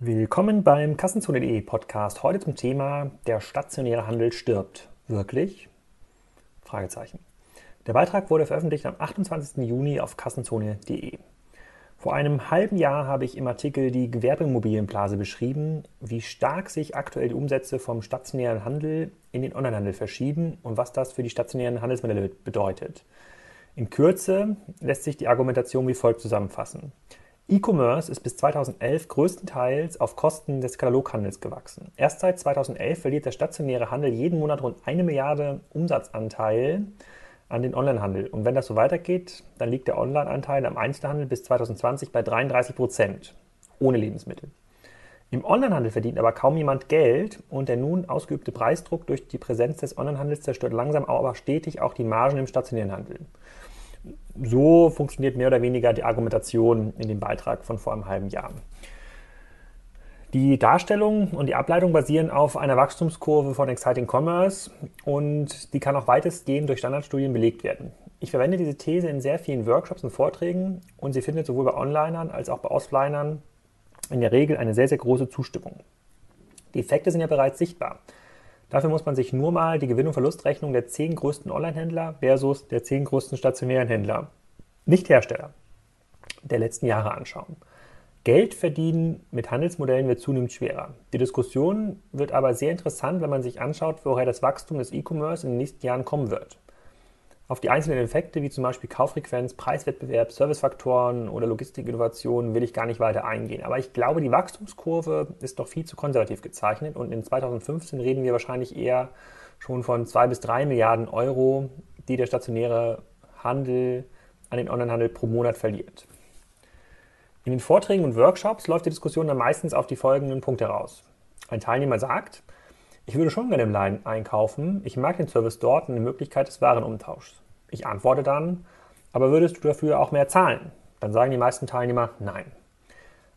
Willkommen beim Kassenzone.de Podcast. Heute zum Thema Der stationäre Handel stirbt. Wirklich? Fragezeichen. Der Beitrag wurde veröffentlicht am 28. Juni auf Kassenzone.de. Vor einem halben Jahr habe ich im Artikel die Gewerbeimmobilienblase beschrieben, wie stark sich aktuell die Umsätze vom stationären Handel in den Onlinehandel verschieben und was das für die stationären Handelsmodelle bedeutet. In Kürze lässt sich die Argumentation wie folgt zusammenfassen. E-Commerce ist bis 2011 größtenteils auf Kosten des Kataloghandels gewachsen. Erst seit 2011 verliert der stationäre Handel jeden Monat rund eine Milliarde Umsatzanteil an den Onlinehandel. Und wenn das so weitergeht, dann liegt der Onlineanteil am Einzelhandel bis 2020 bei 33 Prozent, ohne Lebensmittel. Im Onlinehandel verdient aber kaum jemand Geld und der nun ausgeübte Preisdruck durch die Präsenz des Onlinehandels zerstört langsam aber stetig auch die Margen im stationären Handel so funktioniert mehr oder weniger die Argumentation in dem Beitrag von vor einem halben Jahr. Die Darstellung und die Ableitung basieren auf einer Wachstumskurve von Exciting Commerce und die kann auch weitestgehend durch Standardstudien belegt werden. Ich verwende diese These in sehr vielen Workshops und Vorträgen und sie findet sowohl bei Onlinern als auch bei Offlinern in der Regel eine sehr, sehr große Zustimmung. Die Effekte sind ja bereits sichtbar. Dafür muss man sich nur mal die Gewinn- und Verlustrechnung der zehn größten Online-Händler versus der zehn größten stationären Händler, nicht Hersteller, der letzten Jahre anschauen. Geld verdienen mit Handelsmodellen wird zunehmend schwerer. Die Diskussion wird aber sehr interessant, wenn man sich anschaut, woher das Wachstum des E-Commerce in den nächsten Jahren kommen wird. Auf die einzelnen Effekte wie zum Beispiel Kauffrequenz, Preiswettbewerb, Servicefaktoren oder Logistikinnovationen will ich gar nicht weiter eingehen. Aber ich glaube, die Wachstumskurve ist doch viel zu konservativ gezeichnet und in 2015 reden wir wahrscheinlich eher schon von zwei bis drei Milliarden Euro, die der stationäre Handel an den Onlinehandel pro Monat verliert. In den Vorträgen und Workshops läuft die Diskussion dann meistens auf die folgenden Punkte raus. Ein Teilnehmer sagt, ich würde schon gerne im Laden einkaufen. Ich mag den Service dort und die Möglichkeit des Warenumtauschs. Ich antworte dann, aber würdest du dafür auch mehr zahlen? Dann sagen die meisten Teilnehmer nein.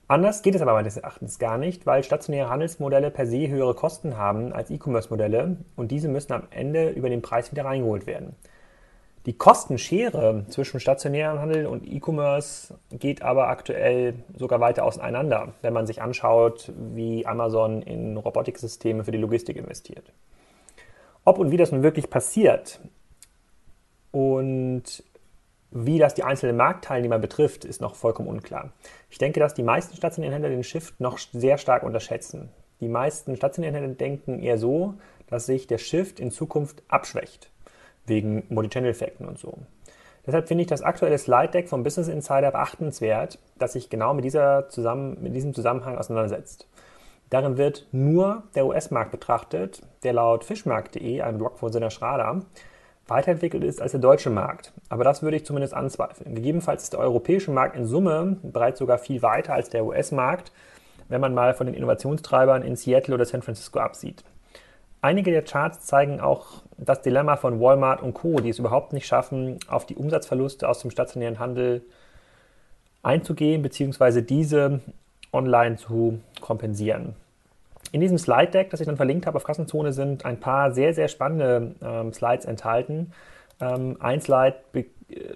Anders geht es aber meines Erachtens gar nicht, weil stationäre Handelsmodelle per se höhere Kosten haben als E-Commerce-Modelle und diese müssen am Ende über den Preis wieder reingeholt werden. Die Kostenschere zwischen stationärem Handel und E-Commerce geht aber aktuell sogar weiter auseinander, wenn man sich anschaut, wie Amazon in Robotiksysteme für die Logistik investiert. Ob und wie das nun wirklich passiert und wie das die einzelnen Marktteilnehmer betrifft, ist noch vollkommen unklar. Ich denke, dass die meisten stationären Händler den Shift noch sehr stark unterschätzen. Die meisten stationären Händler denken eher so, dass sich der Shift in Zukunft abschwächt wegen Multi-Channel-Effekten und so. Deshalb finde ich das aktuelle Slide-Deck vom Business Insider beachtenswert, das sich genau mit, dieser zusammen, mit diesem Zusammenhang auseinandersetzt. Darin wird nur der US-Markt betrachtet, der laut fischmarkt.de, einem Blog von Sinner Schrader, weiterentwickelt ist als der deutsche Markt. Aber das würde ich zumindest anzweifeln. Gegebenenfalls ist der europäische Markt in Summe bereits sogar viel weiter als der US-Markt, wenn man mal von den Innovationstreibern in Seattle oder San Francisco absieht. Einige der Charts zeigen auch das Dilemma von Walmart und Co., die es überhaupt nicht schaffen, auf die Umsatzverluste aus dem stationären Handel einzugehen, beziehungsweise diese online zu kompensieren. In diesem Slide Deck, das ich dann verlinkt habe auf Kassenzone, sind ein paar sehr, sehr spannende ähm, Slides enthalten. Ähm, ein Slide be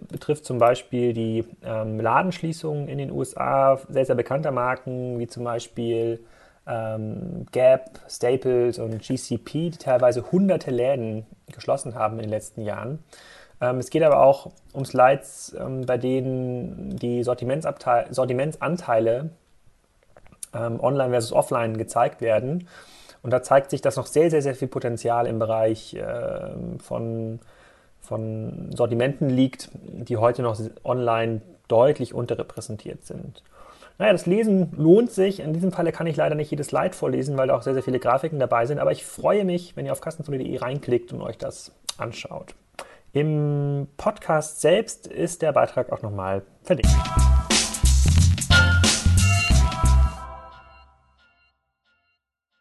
betrifft zum Beispiel die ähm, Ladenschließungen in den USA sehr, sehr bekannter Marken, wie zum Beispiel ähm, Gap, Staples und GCP, die teilweise hunderte Läden geschlossen haben in den letzten Jahren. Ähm, es geht aber auch um Slides, ähm, bei denen die Sortimentsanteile ähm, online versus offline gezeigt werden. Und da zeigt sich, dass noch sehr, sehr, sehr viel Potenzial im Bereich äh, von, von Sortimenten liegt, die heute noch online deutlich unterrepräsentiert sind. Naja, das Lesen lohnt sich. In diesem Falle kann ich leider nicht jedes Slide vorlesen, weil da auch sehr, sehr viele Grafiken dabei sind. Aber ich freue mich, wenn ihr auf kassenzone.de reinklickt und euch das anschaut. Im Podcast selbst ist der Beitrag auch nochmal verlinkt.